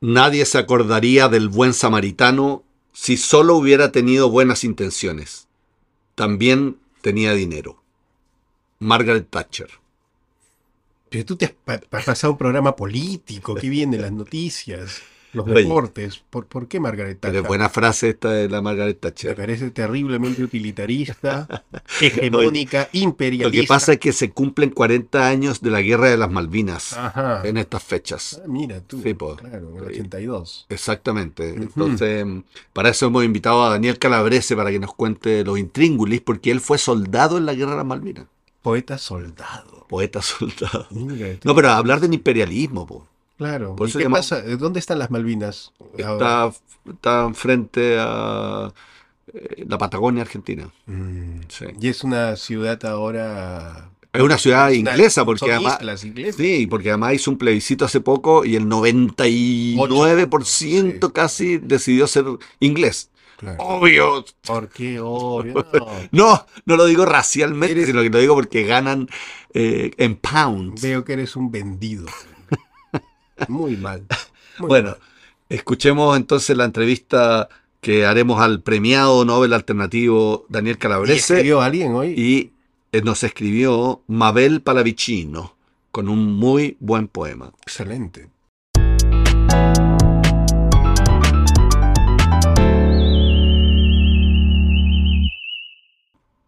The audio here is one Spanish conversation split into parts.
Nadie se acordaría del buen samaritano si solo hubiera tenido buenas intenciones. También tenía dinero. Margaret Thatcher. Pero tú te has, pa- has pasado un programa político, ¿qué viene? Las noticias, los Oye. deportes. ¿Por, por qué Margaret Pero Thatcher? es buena frase esta de la Margaret Me Thatcher. parece terriblemente utilitarista, hegemónica, Lo imperialista. que pasa es que se cumplen 40 años de la Guerra de las Malvinas Ajá. en estas fechas. Ah, mira tú. Sí. Claro, en el 82. Exactamente. Ujú. Entonces, para eso hemos invitado a Daniel Calabrese para que nos cuente los intríngulis, porque él fue soldado en la Guerra de las Malvinas. Poeta soldado. Poeta soldado. Mira, este- No, pero hablar del imperialismo, po. Claro. por ¿Y eso qué llama- pasa? ¿Dónde están las Malvinas? Está, está frente a eh, la Patagonia Argentina. Mm. Sí. Y es una ciudad ahora. Es una ciudad inglesa, porque son además. islas inglesas. Sí, porque además hizo un plebiscito hace poco y el 99% Sí. casi decidió ser inglés. Claro. Obvio. ¿Por qué? Obvio. No. No, no lo digo racialmente, Eres- sino que lo digo porque ganan eh, en pounds. Veo que eres un vendido. Muy mal. Muy Bueno, mal. escuchemos entonces la entrevista que haremos al premiado Nobel alternativo Daniel ¿Y Calabrese escribió alguien hoy? y eh, nos escribió Mabel Palavicino con un muy buen poema. Excelente.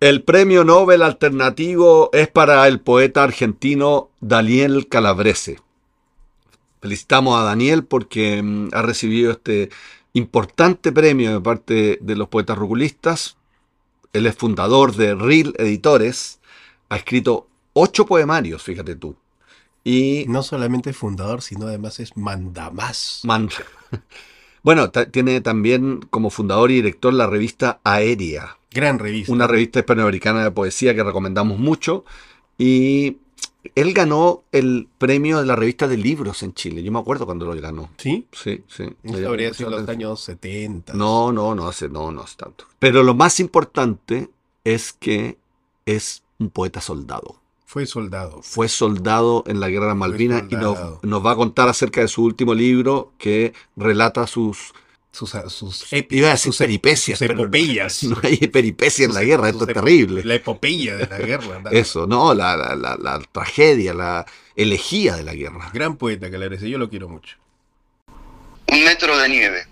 El premio Nobel alternativo es para el poeta argentino Daniel Calabrese. Felicitamos a Daniel porque mm, ha recibido este importante premio de parte de los poetas rugulistas. Él es fundador de Real Editores. Ha escrito ocho poemarios, fíjate tú. Y No solamente fundador, sino además es mandamás. man- bueno, tiene también como fundador y director la revista Aérea. Gran revista. una revista hispanoamericana de poesía que recomendamos mucho. Y él ganó el premio de la revista de libros en Chile. Yo me acuerdo cuando lo ganó. ¿Sí? Sí, sí. Eso habría sido los años 70. No, no, no hace, no, no hace tanto. Pero lo más importante es que es un poeta soldado. Fue soldado. Fue soldado en la Guerra de Malvinas y nos, nos va a contar acerca de su último libro que relata sus, Sus, sus, iba a decir sus- peripecias, sus epopeyas. no hay peripecia en la guerra, esto es terrible. La epopeya de la guerra. Eso, no, la, la, la, la tragedia, la elegía de la guerra. Gran poeta Calabrese, yo lo quiero mucho. Un metro de nieve.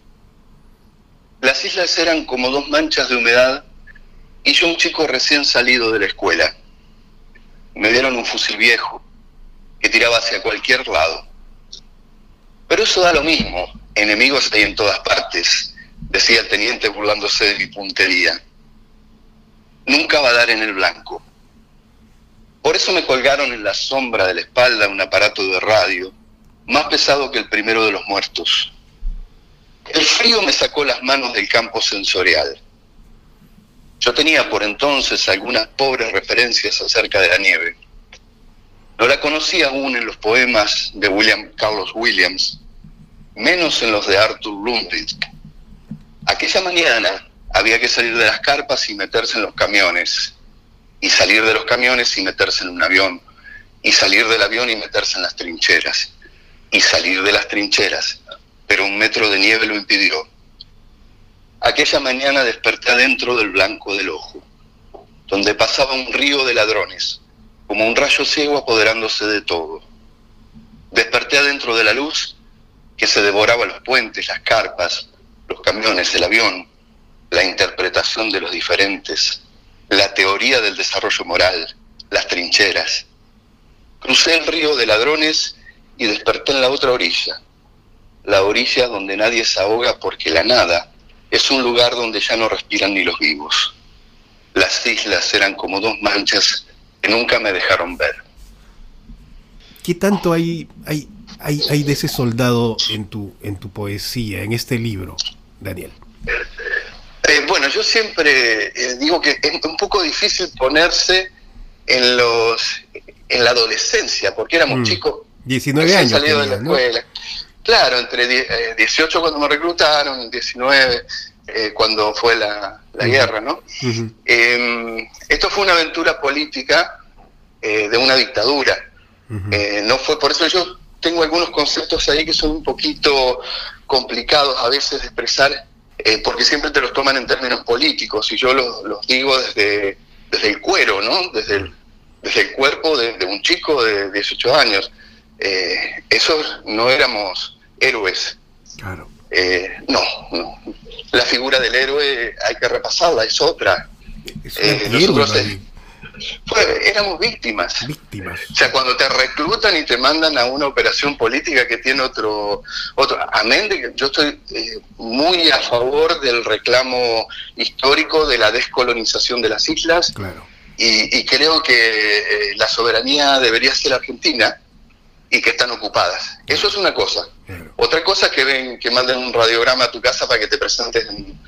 Las islas eran como dos manchas de humedad y yo un chico recién salido de la escuela. Me dieron un fusil viejo que tiraba hacia cualquier lado. Pero eso da lo mismo. Enemigos hay en todas partes, decía el teniente burlándose de mi puntería. Nunca va a dar en el blanco. Por eso me colgaron en la sombra de la espalda un aparato de radio, más pesado que el primero de los muertos. El frío me sacó las manos del campo sensorial. Yo tenía por entonces algunas pobres referencias acerca de la nieve. No la conocía aún en los poemas de William Carlos Williams, menos en los de Arthur Lundvik. Aquella mañana había que salir de las carpas y meterse en los camiones, y salir de los camiones y meterse en un avión, y salir del avión y meterse en las trincheras, y salir de las trincheras, pero un metro de nieve lo impidió. Aquella mañana desperté adentro del blanco del ojo, donde pasaba un río de ladrones, como un rayo ciego apoderándose de todo. Desperté adentro de la luz que se devoraba los puentes, las carpas, los camiones, el avión, la interpretación de los diferentes, la teoría del desarrollo moral, las trincheras. Crucé el río de ladrones y desperté en la otra orilla, la orilla donde nadie se ahoga porque la nada es un lugar donde ya no respiran ni los vivos. Las islas eran como dos manchas que nunca me dejaron ver. ¿Qué tanto hay, hay, hay, hay de ese soldado en tu, en tu poesía, en este libro, Daniel? Eh, bueno, yo siempre eh, digo que es un poco difícil ponerse en los en la adolescencia, porque éramos Mm. chicos 19 recién años. Claro, entre eh, 18 cuando me reclutaron, 19 eh, cuando fue la, la guerra, ¿no? Eh, esto fue una aventura política de una dictadura. No fue por eso yo tengo algunos conceptos ahí que son un poquito complicados a veces de expresar, eh, porque siempre te los toman en términos políticos, y yo los, los digo desde, desde el cuero, ¿no? Desde el, desde el cuerpo de, de un chico de 18 años. Eh, esos no éramos héroes. Claro. Eh, no, no. La figura del héroe hay que repasarla, es otra. Es Eh, nosotros, Fue- éramos víctimas. víctimas. O sea, cuando te reclutan y te mandan a una operación política que tiene otro, otro, amén de que yo estoy eh, muy a favor del reclamo histórico de la descolonización de las islas Claro. y, y creo que eh, la soberanía debería ser argentina y que están ocupadas. Eso es una cosa. claro. Otra cosa es que ven, que manden un radiograma a tu casa para que te presentes en,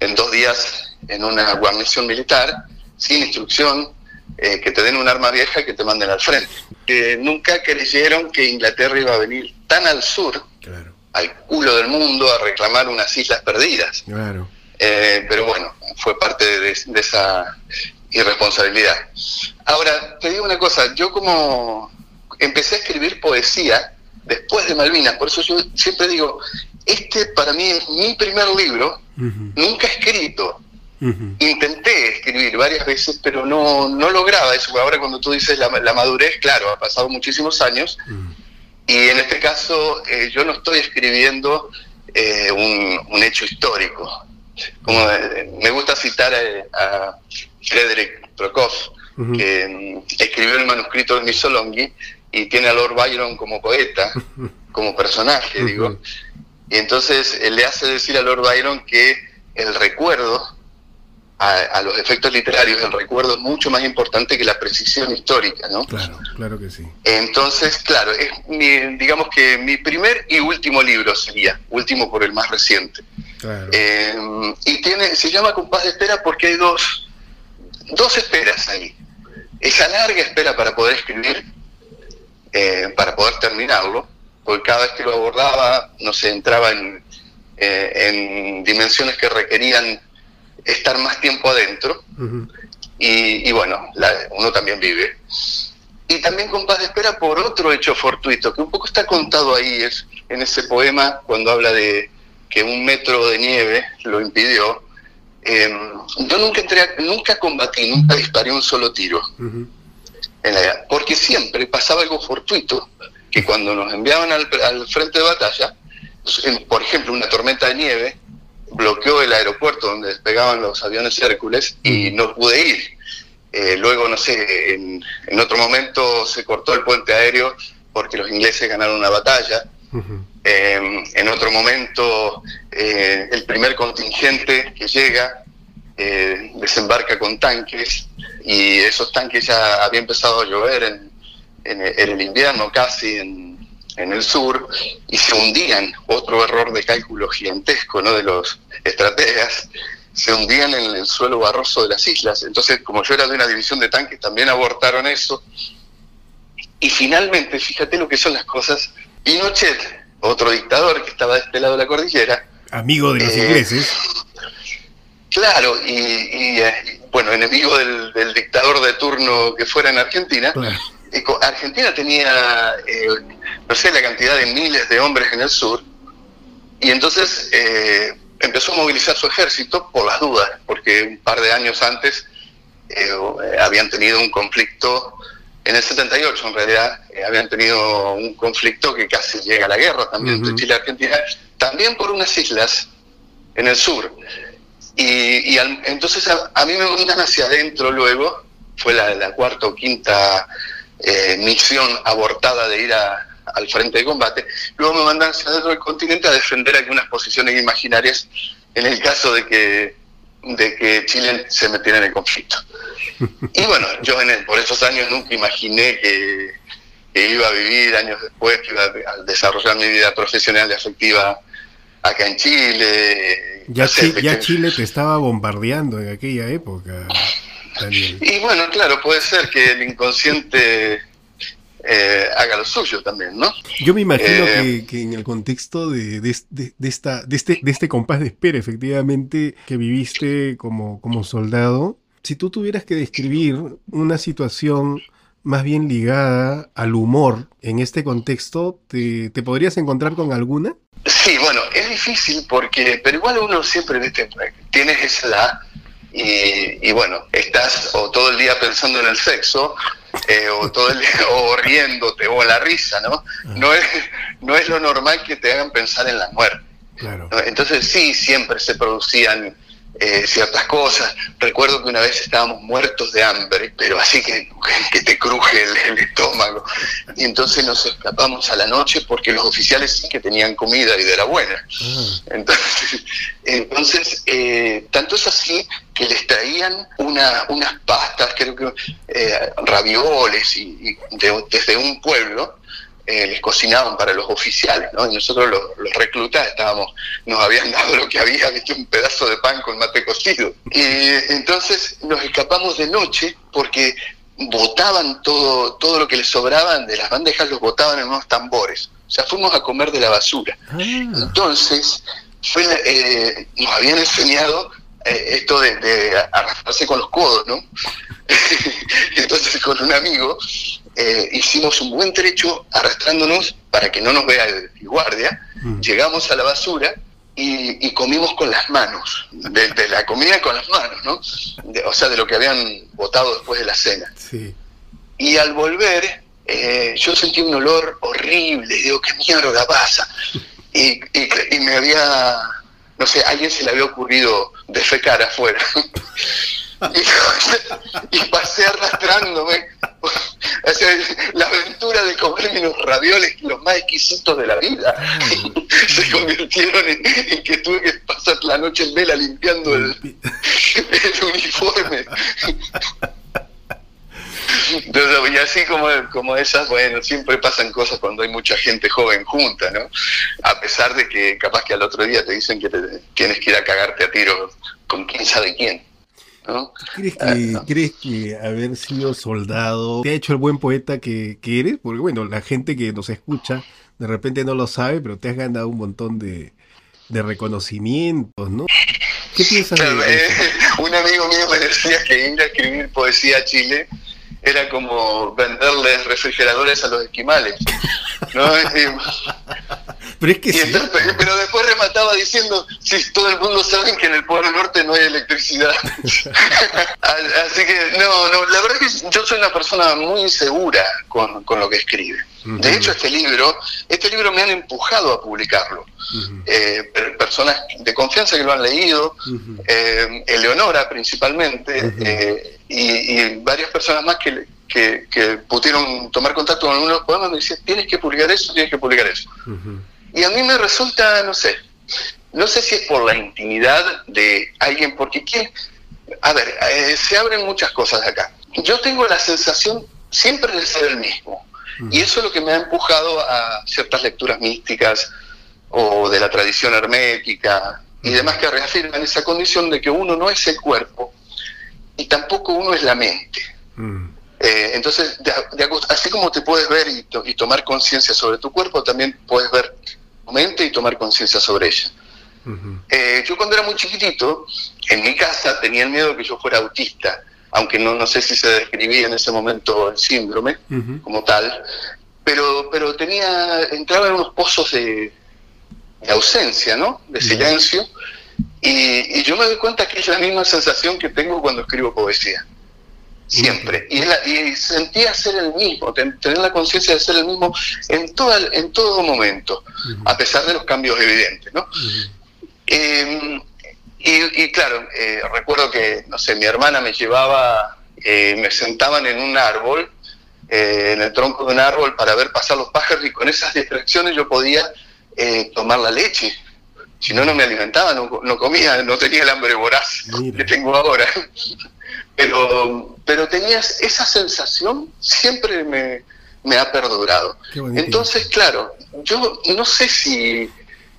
en dos días en una guarnición militar, sin instrucción, eh, que te den un arma vieja y que te manden al frente. Que nunca creyeron que Inglaterra iba a venir tan al sur, Claro. al culo del mundo, a reclamar unas islas perdidas. Claro. Eh, pero bueno, fue parte de, de esa irresponsabilidad. Ahora, te digo una cosa, yo como empecé a escribir poesía después de Malvinas, por eso yo siempre digo, este para mí es mi primer libro, Ujú, nunca escrito. Ujú. Intenté escribir varias veces, pero no, no lograba eso. Ahora cuando tú dices la, la madurez, claro, ha pasado muchísimos años, Ujú. y en este caso eh, yo no estoy escribiendo eh, un, un hecho histórico. Como eh, me gusta citar eh, a Frederick Prokofiev, Ujú. que mm, escribió el manuscrito de Missolonghi y tiene a Lord Byron como poeta, como personaje, digo. Y entonces eh, le hace decir a Lord Byron que el recuerdo, a, a los efectos literarios, el recuerdo es mucho más importante que la precisión histórica, ¿no? Claro, claro que sí. Entonces, claro, es mi- digamos que mi primer y último libro sería, último por el más reciente. Claro. Eh, y tiene, se llama Compás de Espera porque hay dos, dos esperas ahí. Esa larga espera para poder escribir, eh, para poder terminarlo, porque cada vez que lo abordaba, no sé, entraba en, eh, en dimensiones que requerían estar más tiempo adentro y, y bueno, la- uno también vive. Y también con paz de espera por otro hecho fortuito, que un poco está contado ahí, es en ese poema cuando habla de que un metro de nieve lo impidió. Eh, yo nunca entré, nunca combatí, nunca disparé un solo tiro, en la- porque siempre pasaba algo fortuito, que cuando nos enviaban al, al frente de batalla, por ejemplo, una tormenta de nieve bloqueó el aeropuerto donde despegaban los aviones Hércules y no pude ir. Eh, luego, no sé, en, en otro momento se cortó el puente aéreo porque los ingleses ganaron una batalla. Eh, en otro momento, eh, el primer contingente que llega desembarca con tanques y esos tanques ya había empezado a llover en, en el- en el invierno casi en, en el sur y se hundían, otro error de cálculo gigantesco ¿no? de los estrategas, se hundían en el suelo barroso de las islas. Entonces, como yo era de una división de tanques, también abortaron eso. Y finalmente, fíjate lo que son las cosas, Pinochet, otro dictador que estaba de este lado de la cordillera, Amigo de los Eh, ingleses. claro, y, y, eh, bueno, enemigo del, del dictador de turno que fuera en Argentina, Claro. Argentina tenía, eh, no sé, la cantidad de miles de hombres en el sur, y entonces eh, empezó a movilizar su ejército por las dudas, porque un par de años antes eh, habían tenido un conflicto, en el 78 en realidad, habían tenido un conflicto que casi llega a la guerra también entre. Chile y Argentina, también por unas islas en el sur. Y, y al- entonces a, a mí me mandan hacia adentro luego, fue la, la cuarta o quinta eh, misión abortada de ir a- al frente de combate, luego me mandan hacia adentro del continente a defender algunas posiciones imaginarias en el caso de que, de que Chile se metiera en el conflicto. Y bueno, yo en el- por esos años nunca imaginé que, que iba a vivir años después, que iba a, desarrollar mi vida profesional y afectiva acá en Chile. Ya, No sé, Chi- ya Chile te estaba bombardeando en aquella época, Daniel. Y bueno, claro, puede ser que el inconsciente eh, haga lo suyo también, ¿no? Yo me imagino Eh, que, que en el contexto de, de, de- de esta, de, este, de este compás de espera, efectivamente, que viviste como, como soldado, si tú tuvieras que describir una situación más bien ligada al humor en este contexto. ¿Te, te podrías encontrar con alguna? Sí, bueno, es difícil porque, pero igual uno siempre tienes esa y, y, bueno, estás o todo el día pensando en el sexo eh, o todo el día o riéndote o la risa, ¿no? No es, no es lo normal que te hagan pensar en la muerte. Claro. Entonces sí, siempre se producían eh, ciertas cosas. Recuerdo que una vez estábamos muertos de hambre, pero así que, que te cruje el, el, estómago. Y entonces nos escapamos a la noche porque los oficiales sí que tenían comida y de la buena. Ah, Entonces, entonces eh, tanto es así que les traían una, unas pastas, creo que eh, ravioles, y, y de- desde un pueblo. Eh, les cocinaban para los oficiales, ¿no? Y nosotros los, los reclutas estábamos, nos habían dado lo que había, viste, un pedazo de pan con mate cocido. Y entonces nos escapamos de noche porque botaban todo, todo lo que les sobraban de las bandejas, los botaban en unos tambores. O sea, fuimos a comer de la basura. ah, Entonces, fue, eh, nos habían enseñado eh, esto de, de arrastrarse con los codos, ¿no? Entonces, con un amigo eh, hicimos un buen trecho arrastrándonos para que no nos vea el, el guardia. mm, Llegamos a la basura y, y comimos con las manos, de, de la comida con las manos, ¿no? De- o sea, de lo que habían botado después de la cena. sí. Y al volver, eh, yo sentí un olor horrible. Digo, ¿qué mierda pasa? Y, y- y me había, no sé, a alguien se le había ocurrido defecar afuera. Y, y pasé arrastrándome. O sea, la aventura unos ravioles, los más exquisitos de la vida, se convirtieron en, en que tuve que pasar la noche en vela limpiando el, el uniforme. Entonces, y así como, como esas, bueno, siempre pasan cosas cuando hay mucha gente joven junta, ¿no? A pesar de que capaz que al otro día te dicen que te, tienes que ir a cagarte a tiro con quién sabe quién, ¿no? ¿Crees Ah, que, no. ¿Crees que haber sido soldado te ha hecho el buen poeta que, que eres? Porque bueno, la gente que nos escucha de repente no lo sabe, pero te has ganado un montón de, de reconocimientos, ¿no? ¿Qué piensas Claro, de eh, eso? un amigo mío me decía que ir a escribir poesía a Chile era como venderles refrigeradores a los esquimales, ¿no? Y- Pero es que Y sí. entonces- pero después remataba diciendo, si todo el mundo sabe que en el Polo Norte no hay electricidad. Así que, no, no, la verdad es que yo soy una persona muy insegura con, con lo que escribe. De hecho, este libro, este libro me han empujado a publicarlo. Eh, per- personas de confianza que lo han leído, eh, Eleonora principalmente, eh, y, y varias personas más que, que, que pudieron tomar contacto con unos poemas me decían, tienes que publicar eso, tienes que publicar eso. Y a mí me resulta, no sé, no sé si es por la intimidad de alguien, porque quién, a ver, eh, se abren muchas cosas acá. Yo tengo la sensación siempre de ser el mismo, y eso es lo que me ha empujado a ciertas lecturas místicas o de la tradición hermética y demás que reafirman esa condición de que uno no es el cuerpo y tampoco uno es la mente. Mm, Eh, entonces, de- de acu- así como te puedes ver y, to- y tomar conciencia sobre tu cuerpo, también puedes ver mente y tomar conciencia sobre ella. Eh, yo cuando era muy chiquitito, en mi casa tenía el miedo de que yo fuera autista, aunque no, no sé si se describía en ese momento el síndrome como tal, pero, pero tenía, entraba en unos pozos de, de ausencia, ¿no? De silencio, y, y yo me doy cuenta que es la misma sensación que tengo cuando escribo poesía. Siempre. Y, la- y sentía ser el mismo, ten- tener la conciencia de ser el mismo en, toda, en todo momento, a pesar de los cambios evidentes, ¿no? Eh, y, y claro, eh, recuerdo que, no sé, mi hermana me llevaba, eh, me sentaban en un árbol, eh, en el tronco de un árbol para ver pasar los pájaros y con esas distracciones yo podía tomar la leche. Si no, no me alimentaba, no, no comía, no tenía el hambre voraz Mira. que tengo ahora. Pero, pero tenías esa sensación, siempre me, me ha perdurado. Entonces, claro, yo no sé si,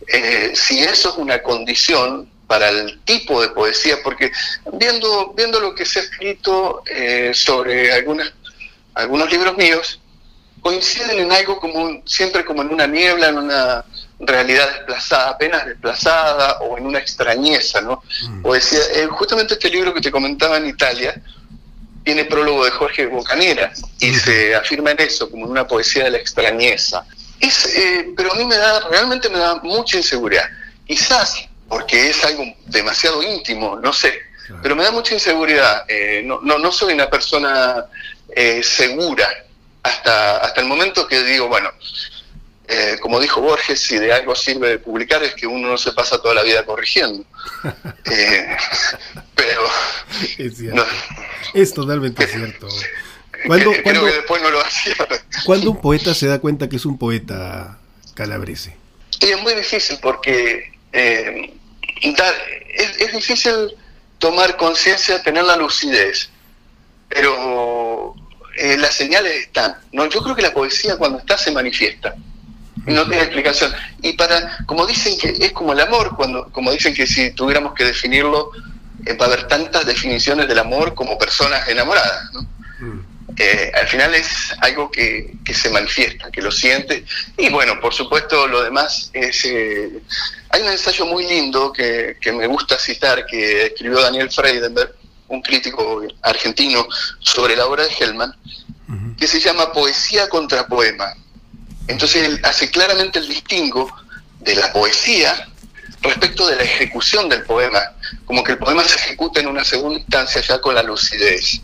eh, si eso es una condición para el tipo de poesía, porque viendo, viendo lo que se ha escrito eh, sobre algunas, algunos libros míos, coinciden en algo como un- siempre como en una niebla, en una realidad desplazada, apenas desplazada, o en una extrañeza, ¿no? Mm. Poesía, eh, justamente este libro que te comentaba en Italia, tiene prólogo de Jorge Bocanera y se afirma en eso, como en una poesía de la extrañeza. Es, eh, pero a mí me da, realmente me da mucha inseguridad. Quizás porque es algo demasiado íntimo, no sé, pero me da mucha inseguridad. Eh, no, no, no, soy una persona segura hasta, hasta el momento que digo, bueno, eh, como dijo Borges, si de algo sirve publicar es que uno no se pasa toda la vida corrigiendo. pero... Es, cierto. es totalmente cierto. ¿Cuándo, Creo que después no lo hacía. ¿Cuándo un poeta se da cuenta que es un poeta calabrese? es muy difícil porque es, difícil tomar conciencia, tener la lucidez, pero eh, las señales están. ¿no? Yo creo que la poesía cuando está se manifiesta. No tiene explicación. Y para, como dicen que es como el amor, cuando, como dicen que si tuviéramos que definirlo, eh, va a haber tantas definiciones del amor como personas enamoradas. ¿no? Mm. Eh, al final es algo que, se manifiesta, que lo siente. Y bueno, por supuesto, lo demás es... Eh, hay un ensayo muy lindo que, me gusta citar, que escribió Daniel Freidenberg, un crítico argentino, sobre la obra de Hellman, que se llama Poesía contra Poema. Entonces él hace claramente el distingo de la poesía respecto de la ejecución del poema, como que el poema se ejecuta en una segunda instancia ya con la lucidez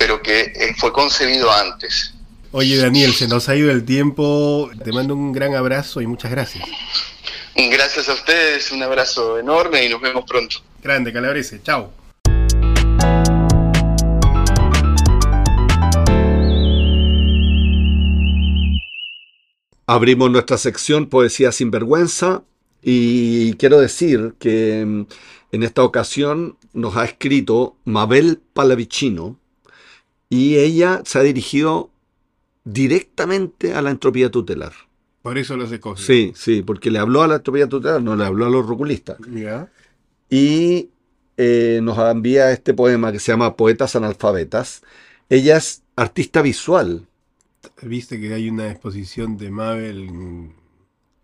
pero que eh, fue concebido antes. Oye Daniel, se nos ha ido el tiempo, te mando un gran abrazo y muchas gracias. Gracias a ustedes, un abrazo enorme y nos vemos pronto. Grande, Calabrese, chao. Abrimos nuestra sección Poesía sin vergüenza y quiero decir que mm, en esta ocasión nos ha escrito Mabel Palavicino, y ella se ha dirigido directamente a la entropía tutelar. Por eso lo hace cosas. Sí, sí, porque le habló a la entropía tutelar, no le habló a los roculistas. Y eh, nos envía este poema que se llama Poetas Analfabetas. Ella es artista visual. Viste que hay una exposición de Mabel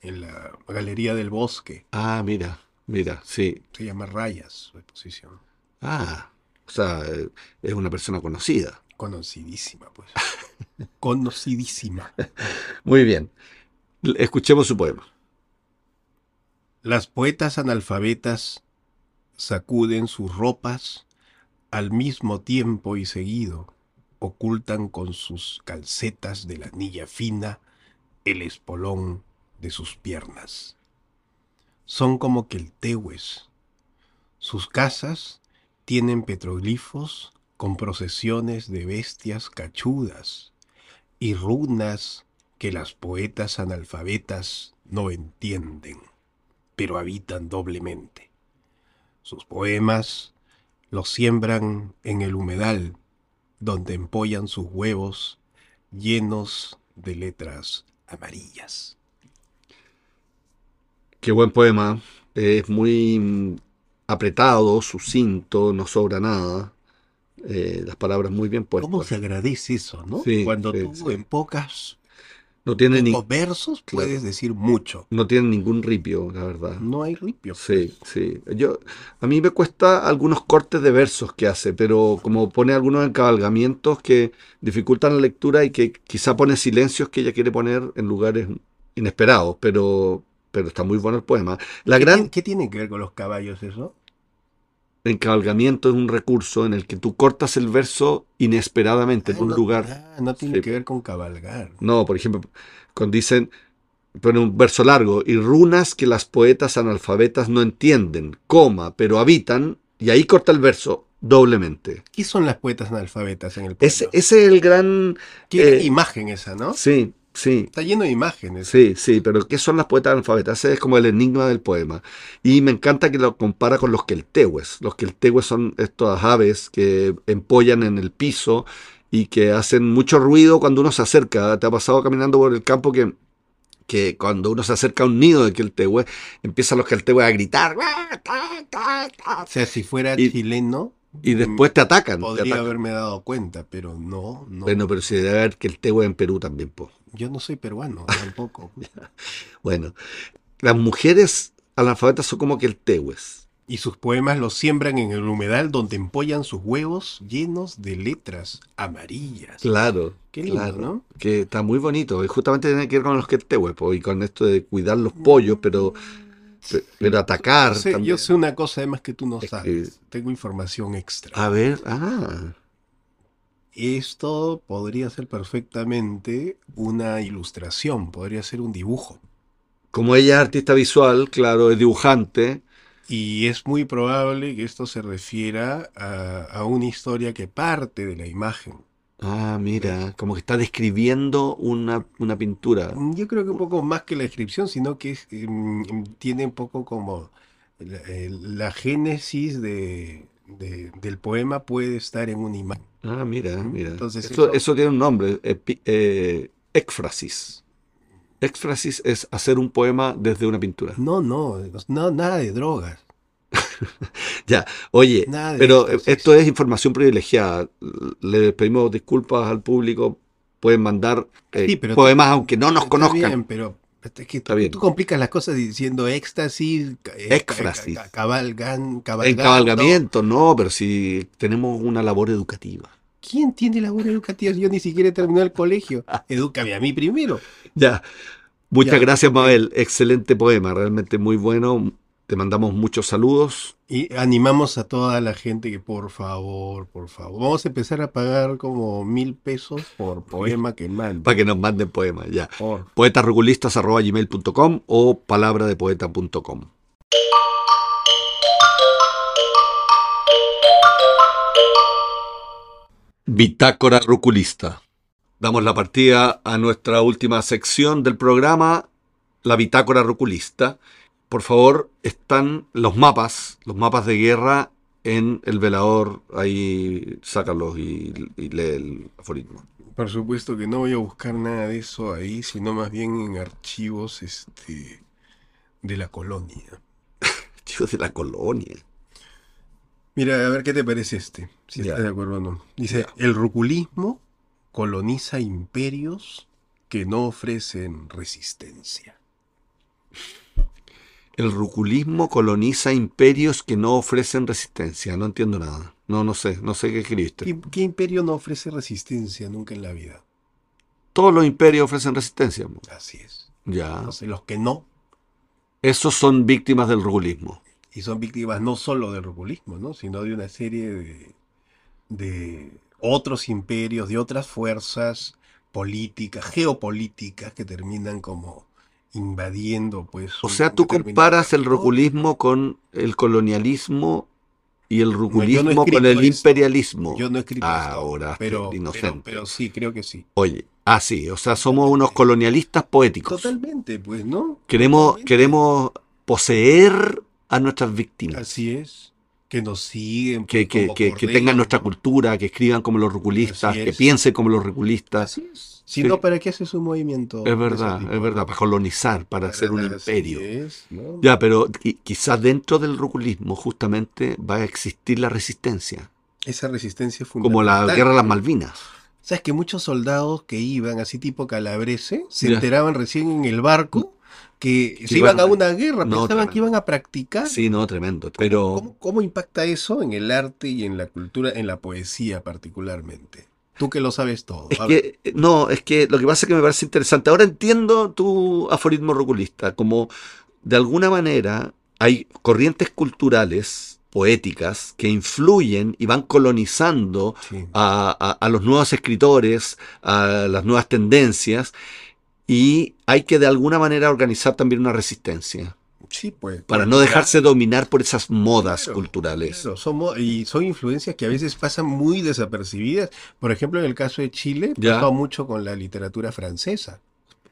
en, la Galería del Bosque. Ah, mira, mira, sí. Se llama Rayas su exposición. Ah, o sea, eh, es una persona conocida. Conocidísima, pues. Conocidísima. Muy bien. Escuchemos su poema. Las poetas analfabetas sacuden sus ropas al mismo tiempo y seguido, ocultan con sus calcetas de la anilla fina el espolón de sus piernas. Son como que el tehues. Sus casas tienen petroglifos con procesiones de bestias cachudas y runas que las poetas analfabetas no entienden, pero habitan doblemente. Sus poemas los siembran en el humedal, donde empollan sus huevos llenos de letras amarillas. Qué buen poema. Es muy apretado, sucinto, no sobra nada. Eh, las palabras muy bien puestas. ¿Cómo se agradece eso, no? Cuando tú en pocas no tiene ni... versos puedes decir mucho. No tiene ningún ripio, la verdad. No hay ripio. Sí, sí. Yo, a mí me cuesta algunos cortes de versos que hace, pero como pone algunos encabalgamientos que dificultan la lectura y que quizá pone silencios que ella quiere poner en lugares inesperados, pero, pero está muy bueno el poema. La ¿Qué, gran... ¿Qué tiene que ver con los caballos eso? Encabalgamiento es un recurso en el que tú cortas el verso inesperadamente en un lugar. Ah, no tiene que ver con cabalgar. No, por ejemplo, cuando dicen, pone un verso largo, y runas que las poetas analfabetas no entienden, coma, pero habitan, y ahí corta el verso doblemente. ¿Qué son las poetas analfabetas en el poema? Ese, ese es el gran... Qué eh, imagen esa, ¿no? Sí, Sí. Está lleno de imágenes. Sí, sí, pero ¿qué son las poetas analfabetas? Ese es como el enigma del poema. Y me encanta que lo compara con los queltehues. Los queltehues son estas aves que empollan en el piso y que hacen mucho ruido cuando uno se acerca. ¿Te ha pasado caminando por el campo que, que cuando uno se acerca a un nido de queltehue, empiezan los queltehues a gritar? O sea, si fuera chileno... Y después te atacan. Podría haberme dado cuenta, pero no, no. Bueno, pero si debe haber que el en Perú también, pues. Yo no soy peruano, tampoco. bueno, las mujeres analfabetas son como que el tehues. Y sus poemas los siembran en el humedal donde empollan sus huevos llenos de letras amarillas. Claro. Qué lindo, claro, ¿no? Que está muy bonito. Y justamente tiene que ver con los po, y con esto de cuidar los pollos, pero, pe- pero atacar Sé- también. yo sé una cosa además que tú no Es sabes. que- Tengo información extra. A ver, ah, Esto podría ser perfectamente una ilustración, podría ser un dibujo. como ella es artista visual, claro, es dibujante. Y es muy probable que esto se refiera a, a una historia que parte de la imagen. Ah, mira, como que está describiendo una, una pintura. Yo creo que un poco más que la descripción, sino que es, em, tiene un poco como la, la génesis de, de- del poema puede estar en una imagen. Ah, mira, mira. Entonces, eso, eso- tiene un nombre, epi- eh, éxfrasis. Éxfrasis es hacer un poema desde una pintura. No, no, no, nada de drogas. Ya, oye, Nada pero esto es información privilegiada. Le pedimos disculpas al público. Pueden mandar eh, Sí, pero poemas aunque no nos Está conozcan. bien, pero es que Está tú, bien. tú complicas las cosas diciendo éxtasis, eh, Éxfrasis. ca- ca- cabalgan, cabalgando. cabalgamiento, no, pero si tenemos una labor educativa. ¿Quién tiene labor educativa? Yo ni siquiera he terminado el colegio. Edúcame a mí primero. Ya. Muchas Ya, gracias. Mabel. Excelente poema, realmente muy bueno. Te mandamos muchos saludos. Y animamos a toda la gente que por favor, por favor, vamos a empezar a pagar como mil pesos por poema que mande. para que nos manden poemas. Ya. Poetasregulistas.gmail.com o palabradepoeta.com. Bitácora Ruculista. Damos la partida a nuestra última sección del programa, la Bitácora Ruculista. Por favor, están los mapas, los mapas de guerra en el velador. Ahí sácalos y, y lee el aforismo. Por supuesto que no voy a buscar nada de eso ahí, sino más bien en archivos este, de la colonia. Chicos de la colonia. Mira, a ver qué te parece este, si Ya. estás de acuerdo o no. Dice, Ya. el ruculismo coloniza imperios que no ofrecen resistencia. El ruculismo coloniza imperios que no ofrecen resistencia. No entiendo nada. No, no sé. No sé qué escribiste. ¿Qué, qué imperio no ofrece resistencia nunca en la vida? Todos los imperios ofrecen resistencia. Así es. Ya. Entonces, los que no, Esos son víctimas del ruculismo. Y son víctimas no solo del ruculismo, ¿no? sino de una serie de, de otros imperios, de otras fuerzas políticas, geopolíticas que terminan como invadiendo, pues. O sea, tú comparas el ruculismo con el colonialismo y el ruculismo escrito con el eso. imperialismo. Yo no he escrito Ah, ahora, pero, inocente. pero, pero sí, creo que sí. Oye, ah, sí. O sea, somos unos colonialistas poéticos. Totalmente, pues, ¿no? Queremos, Totalmente. queremos poseer a nuestras víctimas. Así es. Que nos siguen. que, que, que- tengan nuestra cultura, que escriban como los ruculistas, Así que es. piensen como los ruculistas. Así es. Si Sí. no, ¿para qué haces un movimiento? Es verdad, es verdad, para colonizar, para hacer un Así imperio. es, ¿no? Ya, pero qui- quizás dentro del ruculismo justamente va a existir la resistencia, Esa resistencia es como la fundamental. guerra de las Malvinas. ¿Sabes que muchos soldados que iban así tipo calabrese se Ya. enteraban recién en el barco que se iban iban a una guerra, No, pensaban tremendo. que iban a practicar? Sí, no, tremendo. Pero ¿Cómo, cómo impacta eso en el arte y en la cultura, en la poesía particularmente? Tú que lo sabes todo. es que, no, es que lo que pasa es que me parece interesante. Ahora entiendo tu aforismo ruculista, como de alguna manera hay corrientes culturales, poéticas, que influyen y van colonizando sí. a, a- a los nuevos escritores, a las nuevas tendencias, y hay que de alguna manera organizar también una resistencia, Sí, pues. para pues, no dejarse dominar por esas modas Claro, culturales. claro, somos, y son influencias que a veces pasan muy desapercibidas. Por ejemplo, en el caso de Chile, Ya. pasó mucho con la literatura francesa.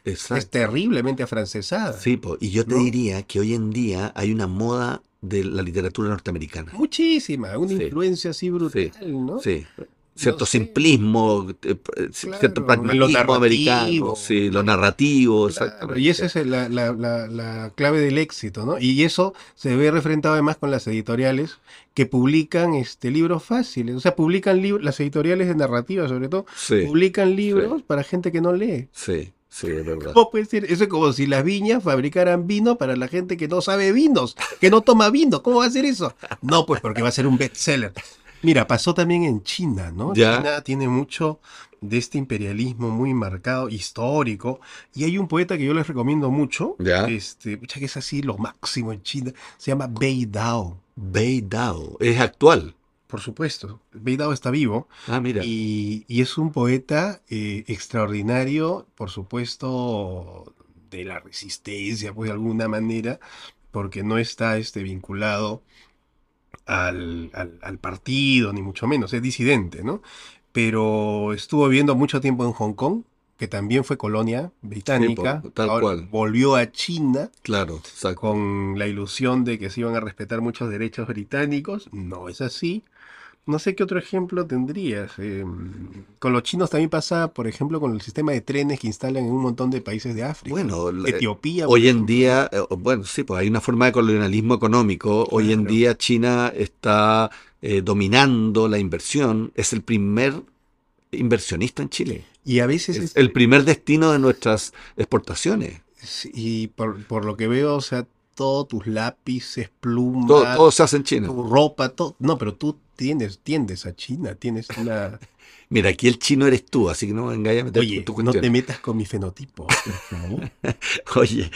Es Exacto. terriblemente afrancesada. Sí, po, y yo te ¿No? diría que hoy en día hay una moda de la literatura norteamericana. Muchísima, una Sí. influencia así brutal, ¿no? Sí. Cierto No sé. simplismo, eh, eh, cierto Claro, pragmatismo lo narrativo. americano, sí, lo narrativo, Claro, exactamente. y esa es la, la- la- la clave del éxito, ¿no? Y eso se ve refrentado además con las editoriales que publican este, libros fáciles, o sea, publican libros, las editoriales de narrativa sobre todo, Sí, publican libros para gente que no lee. sí, Sí, es verdad. ¿Cómo puede ser? Eso es como si las viñas fabricaran vino para la gente que no sabe vinos, que no toma vino. ¿Cómo va a ser eso? No, pues porque va a ser un bestseller. Mira, pasó también en China, ¿no? Ya. China tiene mucho de este imperialismo muy marcado, histórico. Y hay un poeta que yo les recomiendo mucho, Ya. este, que es así lo máximo en China, se llama Bei Dao. Bei Dao. Es actual. Por supuesto, Bei Dao está vivo Ah, mira. y, y es un poeta eh, extraordinario, por supuesto, de la resistencia, pues de alguna manera, porque no está este, vinculado al, al- al partido, ni mucho menos, es disidente, ¿no? Pero estuvo viviendo mucho tiempo en Hong Kong, que también fue colonia británica, tal ahora cual. volvió a China Claro, exacto. con la ilusión de que se iban a respetar muchos derechos británicos. No es así. No sé qué otro ejemplo tendrías. Eh, con los chinos también pasa, por ejemplo, con el sistema de trenes que instalan en un montón de países de África. Bueno, Etiopía. Hoy en ejemplo. día, eh, bueno, sí, pues hay una forma de colonialismo económico. Hoy en día China está eh, dominando la inversión. Es el primer inversionista en Chile. Y a veces Es es- el primer destino de nuestras exportaciones. es- y por, por lo que veo, o sea, todos tus lápices, plumas, Todo, todo se hace en China. tu ropa, todo. No, pero tú tienes, tiendes a China, tienes una. Mira, aquí el chino eres tú, así que no me vengáis a meter Oye, tu no te metas con mi fenotipo. Oye,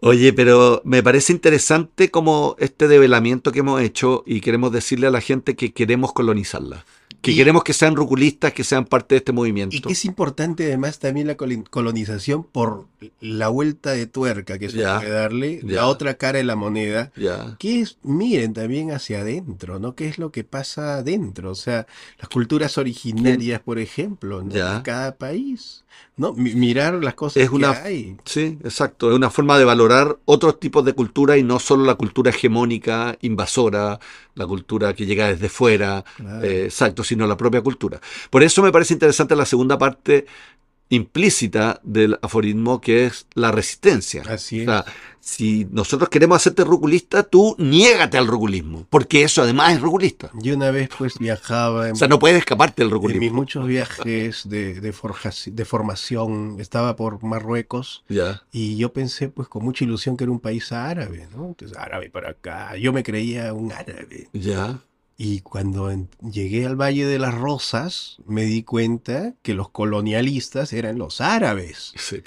oye, pero me parece interesante como este develamiento que hemos hecho y queremos decirle a la gente que queremos colonizarla, que Y- queremos que sean ruculistas, que sean parte de este movimiento. Y que es importante además también la colonización por la vuelta de tuerca que se Ya, puede darle, ya. la otra cara de la moneda, Ya, que es, miren también hacia adentro, ¿no? ¿Qué es lo que pasa adentro? O sea, las culturas originarias, por ejemplo, ¿no? De cada país, ¿no? Mi- mirar las cosas Es que una- hay. sí, exacto. Es una forma de valorar otros tipos de cultura y no solo la cultura hegemónica, invasora, la cultura que llega desde fuera, Claro. Eh, exacto, sino la propia cultura. Por eso me parece interesante la segunda parte implícita del aforismo, que es la resistencia. Así O es. sea, si nosotros queremos hacerte ruculista, tú niégate al ruculismo, porque eso además es ruculista. Yo una vez pues viajaba en, O sea, no puedes escaparte del en mis ruculismo. muchos viajes de, de, forjaci- de formación, estaba por Marruecos Ya, Y yo pensé, pues, con mucha ilusión que era un país árabe, ¿no? Entonces, árabe para acá. Yo me creía un árabe. ya. Y cuando en- llegué al Valle de las Rosas, me di cuenta que los colonialistas eran los árabes. Sí.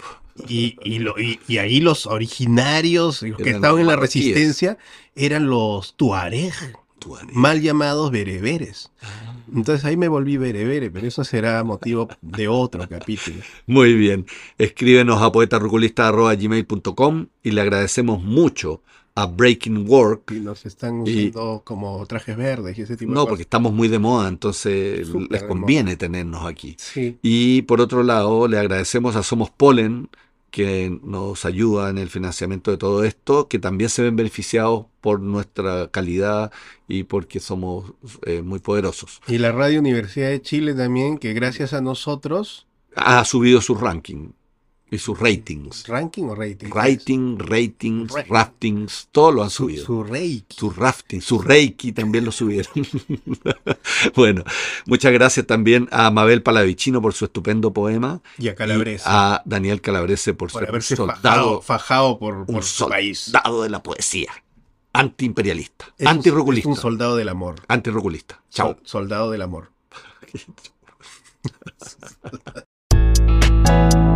Y, y, lo- y- y ahí los originarios, los que estaban en la resistencia, eran los tuareg, mal llamados bereberes. Ah. Entonces ahí me volví berebere, pero eso será motivo de otro capítulo. Muy bien. Escríbenos a poetarruculista.gmail.com y le agradecemos mucho a Breaking Work. Y nos están Y- usando como trajes verdes y ese tipo de No, cosas. porque estamos muy de moda, entonces les conviene tenernos aquí. Sí. Y por otro lado, le agradecemos a Somos Polen, que nos ayuda en el financiamiento de todo esto, que también se ven beneficiados por nuestra calidad y porque somos eh, muy poderosos. Y la Radio Universidad de Chile también, que gracias a nosotros, Ha subido su ranking y sus ratings. ranking o rating. Rating, ratings, Ra- raftings, todo lo han Su, subido. su reiki. Su rafting, su reiki también lo subieron. bueno, muchas gracias también a Mabel Palavicino por su estupendo poema. Y a y Calabrese. a Daniel Calabrese por, por ser haberse soldado, fajado, fajado por, un su país. soldado de la poesía. Antiimperialista, Es un- soldado del amor. Antirruculista. Chao. Sol- soldado del amor.